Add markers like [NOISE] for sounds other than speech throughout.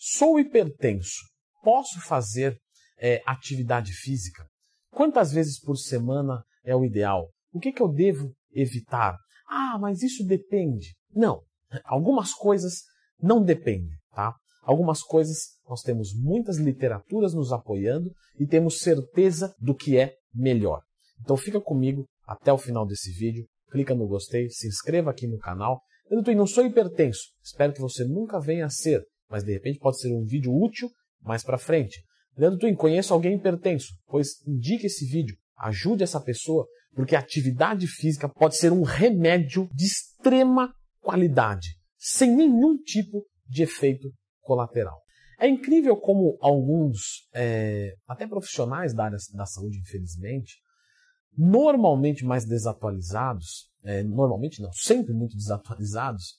Sou hipertenso. Posso fazer é, atividade física? Quantas vezes por semana é o ideal? O que, que eu devo evitar? Ah, mas isso depende. Não. Algumas coisas não dependem, tá? Algumas coisas nós temos muitas literaturas nos apoiando e temos certeza do que é melhor. Então fica comigo até o final desse vídeo, clica no gostei, se inscreva aqui no canal. Eu não sou hipertenso, espero que você nunca venha a ser, mas de repente pode ser um vídeo útil mais para frente. Leandro Twin, conheço alguém hipertenso, pois indique esse vídeo, ajude essa pessoa, porque a atividade física pode ser um remédio de extrema qualidade, sem nenhum tipo de efeito colateral. É incrível como alguns, é, até profissionais da área da saúde, infelizmente, normalmente mais desatualizados, é, normalmente não, sempre muito desatualizados,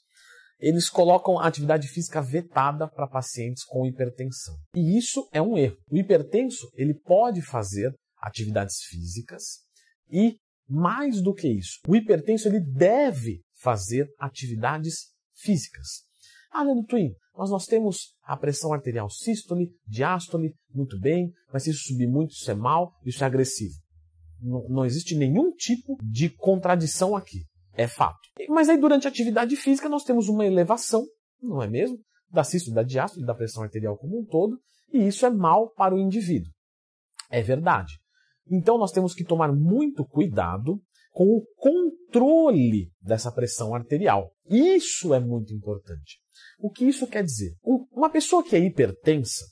eles colocam a atividade física vetada para pacientes com hipertensão. E isso é um erro. O hipertenso, ele pode fazer atividades físicas e mais do que isso, o hipertenso ele deve fazer atividades físicas. Ah, Leandro Twin, mas nós temos a pressão arterial sístole, diástole, muito bem, mas se isso subir muito, isso é mal, isso é agressivo. Não, não existe nenhum tipo de contradição aqui. É fato. Mas aí, durante a atividade física, nós temos uma elevação, não é mesmo? Da sístole, da diástole, da pressão arterial como um todo, e isso é mal para o indivíduo. É verdade. Então, nós temos que tomar muito cuidado com o controle dessa pressão arterial. Isso é muito importante. O que isso quer dizer? Uma pessoa que é hipertensa,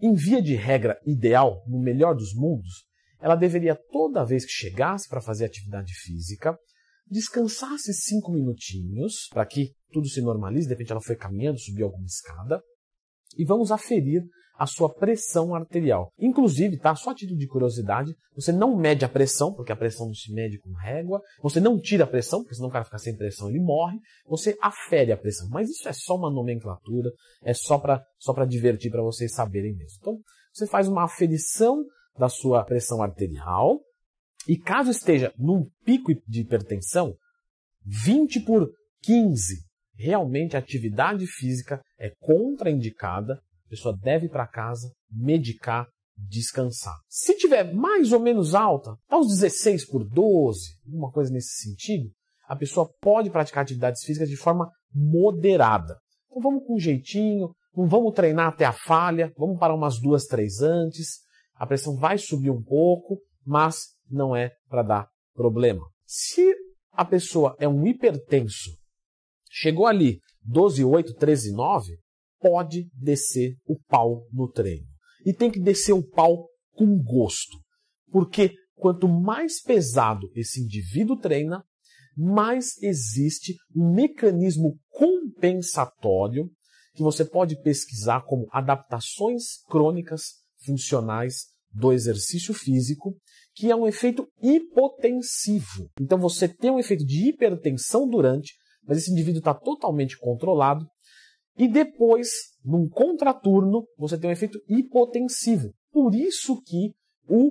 em via de regra ideal, no melhor dos mundos, ela deveria toda vez que chegasse para fazer atividade física, descansasse cinco minutinhos para que tudo se normalize. De repente ela foi caminhando, subiu alguma escada. E vamos aferir a sua pressão arterial. Inclusive, tá? Só a título de curiosidade, você não mede a pressão, porque a pressão não se mede com régua. Você não tira a pressão, porque senão o cara fica sem pressão ele morre. Você afere a pressão. Mas isso é só uma nomenclatura, é só para só divertir, para vocês saberem mesmo. Então, você faz uma aferição da sua pressão arterial, e caso esteja num pico de hipertensão, 20 por 15, realmente a atividade física é contraindicada, a pessoa deve ir para casa, medicar, descansar. Se tiver mais ou menos alta, uns 16 por 12, alguma coisa nesse sentido, a pessoa pode praticar atividades físicas de forma moderada. Então vamos com jeitinho, não vamos treinar até a falha, vamos parar umas duas, três antes, a pressão vai subir um pouco, mas não é para dar problema. Se a pessoa é um hipertenso, chegou ali 12,8, 13,9, pode descer o pau no treino. E tem que descer o pau com gosto. Porque quanto mais pesado esse indivíduo treina, mais existe um mecanismo compensatório que você pode pesquisar como adaptações crônicas funcionais do exercício físico, que é um efeito hipotensivo. Então você tem um efeito de hipertensão durante, mas esse indivíduo está totalmente controlado. E depois, num contraturno, você tem um efeito hipotensivo. Por isso que o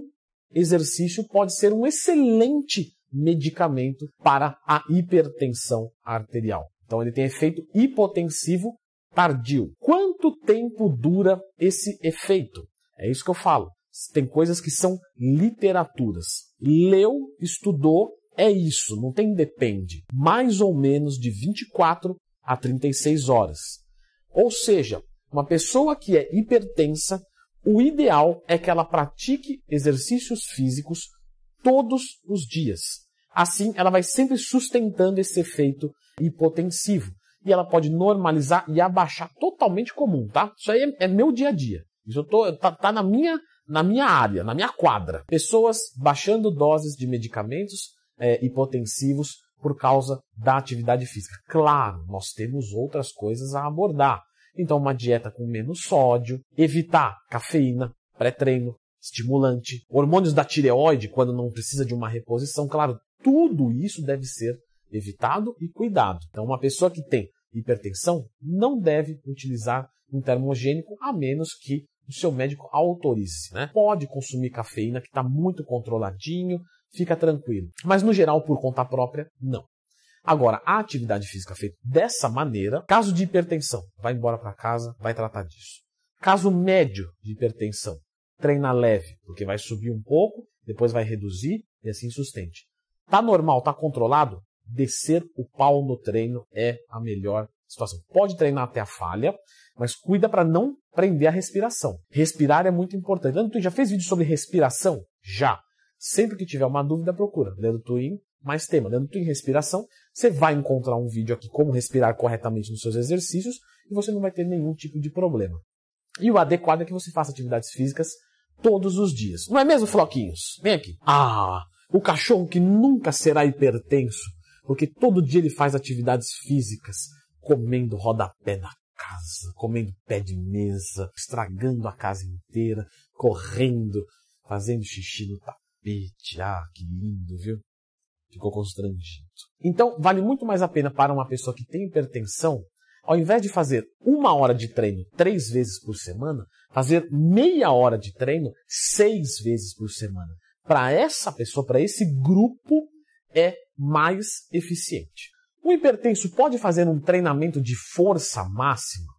exercício pode ser um excelente medicamento para a hipertensão arterial. Então ele tem efeito hipotensivo tardio. Quanto tempo dura esse efeito? É isso que eu falo. Tem coisas que são literaturas. Leu, estudou, é isso, não tem depende. Mais ou menos de 24 a 36 horas. Ou seja, uma pessoa que é hipertensa, o ideal é que ela pratique exercícios físicos todos os dias. Assim, ela vai sempre sustentando esse efeito hipotensivo. E ela pode normalizar e abaixar totalmente comum, tá? Isso aí é, é meu dia a dia. Isso eu tô, tá, tá na, minha, na minha área, na minha quadra. Pessoas baixando doses de medicamentos é, hipotensivos por causa da atividade física. Claro, nós temos outras coisas a abordar. Então, uma dieta com menos sódio, evitar cafeína, pré-treino, estimulante, hormônios da tireoide quando não precisa de uma reposição. Claro, tudo isso deve ser evitado e cuidado. Então, uma pessoa que tem hipertensão não deve utilizar um termogênico a menos que o seu médico autorize. Né? Pode consumir cafeína, que está muito controladinho, fica tranquilo. Mas no geral, por conta própria, não. Agora, a atividade física feita dessa maneira, caso de hipertensão, vai embora para casa, vai tratar disso. Caso médio de hipertensão, treina leve, porque vai subir um pouco, depois vai reduzir e assim sustente. Tá normal, tá controlado? Descer o pau no treino é a melhor situação. Pode treinar até a falha, mas cuida para não prender a respiração. Respirar é muito importante. Leandro Twin já fez vídeo sobre respiração? Já. Sempre que tiver uma dúvida, procura. Leandro Twin, mais tema. Leandro Twin, respiração. Você vai encontrar um vídeo aqui como respirar corretamente nos seus exercícios e você não vai ter nenhum tipo de problema. E o adequado é que você faça atividades físicas todos os dias. Não é mesmo, Floquinhos? Vem aqui. Ah, o cachorro que nunca será hipertenso, porque todo dia ele faz atividades físicas, comendo rodapé na casa, comendo pé de mesa, estragando a casa inteira, correndo, fazendo xixi no tapete. Ah, que lindo, viu? Ficou constrangido. Então, vale muito mais a pena para uma pessoa que tem hipertensão ao invés de fazer uma hora de treino três vezes por semana, fazer meia hora de treino seis vezes por semana. Para essa pessoa, para esse grupo, é mais eficiente. O hipertenso pode fazer um treinamento de força máxima?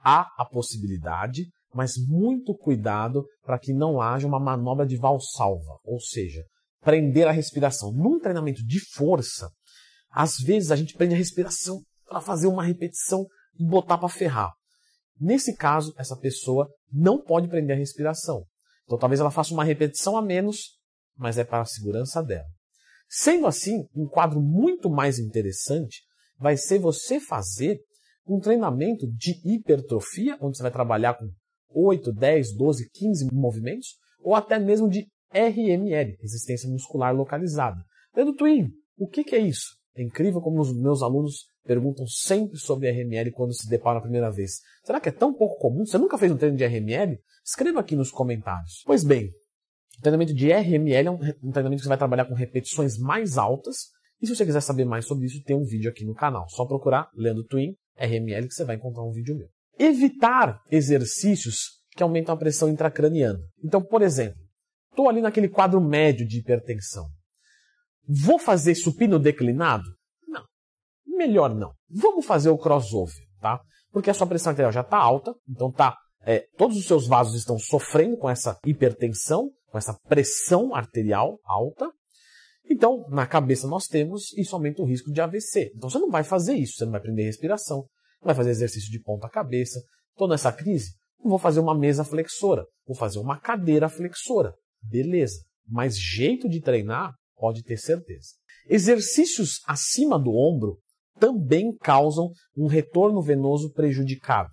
Há a possibilidade, mas muito cuidado para que não haja uma manobra de valsalva, ou seja, prender a respiração. Num treinamento de força, às vezes a gente prende a respiração para fazer uma repetição e botar para ferrar. Nesse caso, essa pessoa não pode prender a respiração. Então talvez ela faça uma repetição a menos, mas é para a segurança dela. Sendo assim, um quadro muito mais interessante vai ser você fazer um treinamento de hipertrofia, onde você vai trabalhar com 8, 10, 12, 15 movimentos, ou até mesmo de RML, resistência muscular localizada. Leandro Twin, o que, que é isso? É incrível como os meus alunos perguntam sempre sobre RML quando se deparam a primeira vez. Será que é tão pouco comum? Você nunca fez um treino de RML? Escreva aqui nos comentários. Pois bem, o treinamento de RML é um, treinamento que você vai trabalhar com repetições mais altas. E se você quiser saber mais sobre isso, tem um vídeo aqui no canal. Só procurar Leandro Twin RML que você vai encontrar um vídeo meu. Evitar exercícios que aumentam a pressão intracraniana. Então, por exemplo, estou ali naquele quadro médio de hipertensão. Vou fazer supino declinado? melhor não. Vamos fazer o crossover, tá? Porque a sua pressão arterial já está alta, então tá, é, todos os seus vasos estão sofrendo com essa hipertensão, com essa pressão arterial alta. Então, na cabeça nós temos, isso aumenta o risco de AVC. Então você não vai fazer isso, você não vai prender respiração, não vai fazer exercício de ponta cabeça. Estou nessa crise, não vou fazer uma mesa flexora, vou fazer uma cadeira flexora. Beleza. Mas jeito de treinar, pode ter certeza. Exercícios acima do ombro também causam um retorno venoso prejudicado.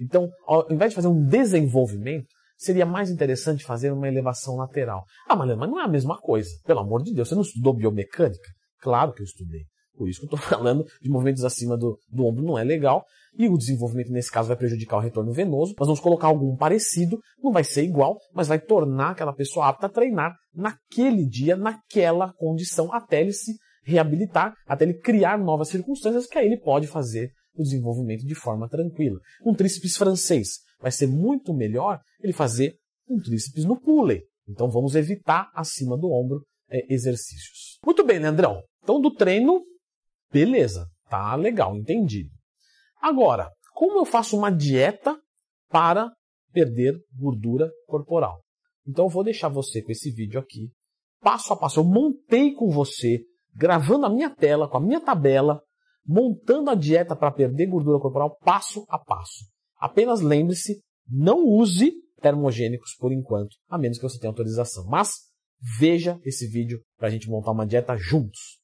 Então, ao invés de fazer um desenvolvimento, seria mais interessante fazer uma elevação lateral. Ah, mas não é a mesma coisa. Pelo amor de Deus, você não estudou biomecânica? Claro que eu estudei. Por isso que eu estou [LAUGHS] falando de movimentos acima do, do ombro não é legal. E o desenvolvimento, nesse caso, vai prejudicar o retorno venoso. Nós vamos colocar algum parecido, não vai ser igual, mas vai tornar aquela pessoa apta a treinar naquele dia, naquela condição, até ele se reabilitar, até ele criar novas circunstâncias que aí ele pode fazer o desenvolvimento de forma tranquila. Um tríceps francês vai ser muito melhor ele fazer um tríceps no pulley. Então vamos evitar acima do ombro é, exercícios. Muito bem, Leandrão. Então do treino, beleza, tá legal, entendido. Agora, como eu faço uma dieta para perder gordura corporal? Então eu vou deixar você com esse vídeo aqui, passo a passo. Eu montei com você gravando a minha tela, com a minha tabela, montando a dieta para perder gordura corporal passo a passo. Apenas lembre-se, não use termogênicos por enquanto, a menos que você tenha autorização. Mas veja esse vídeo para a gente montar uma dieta juntos.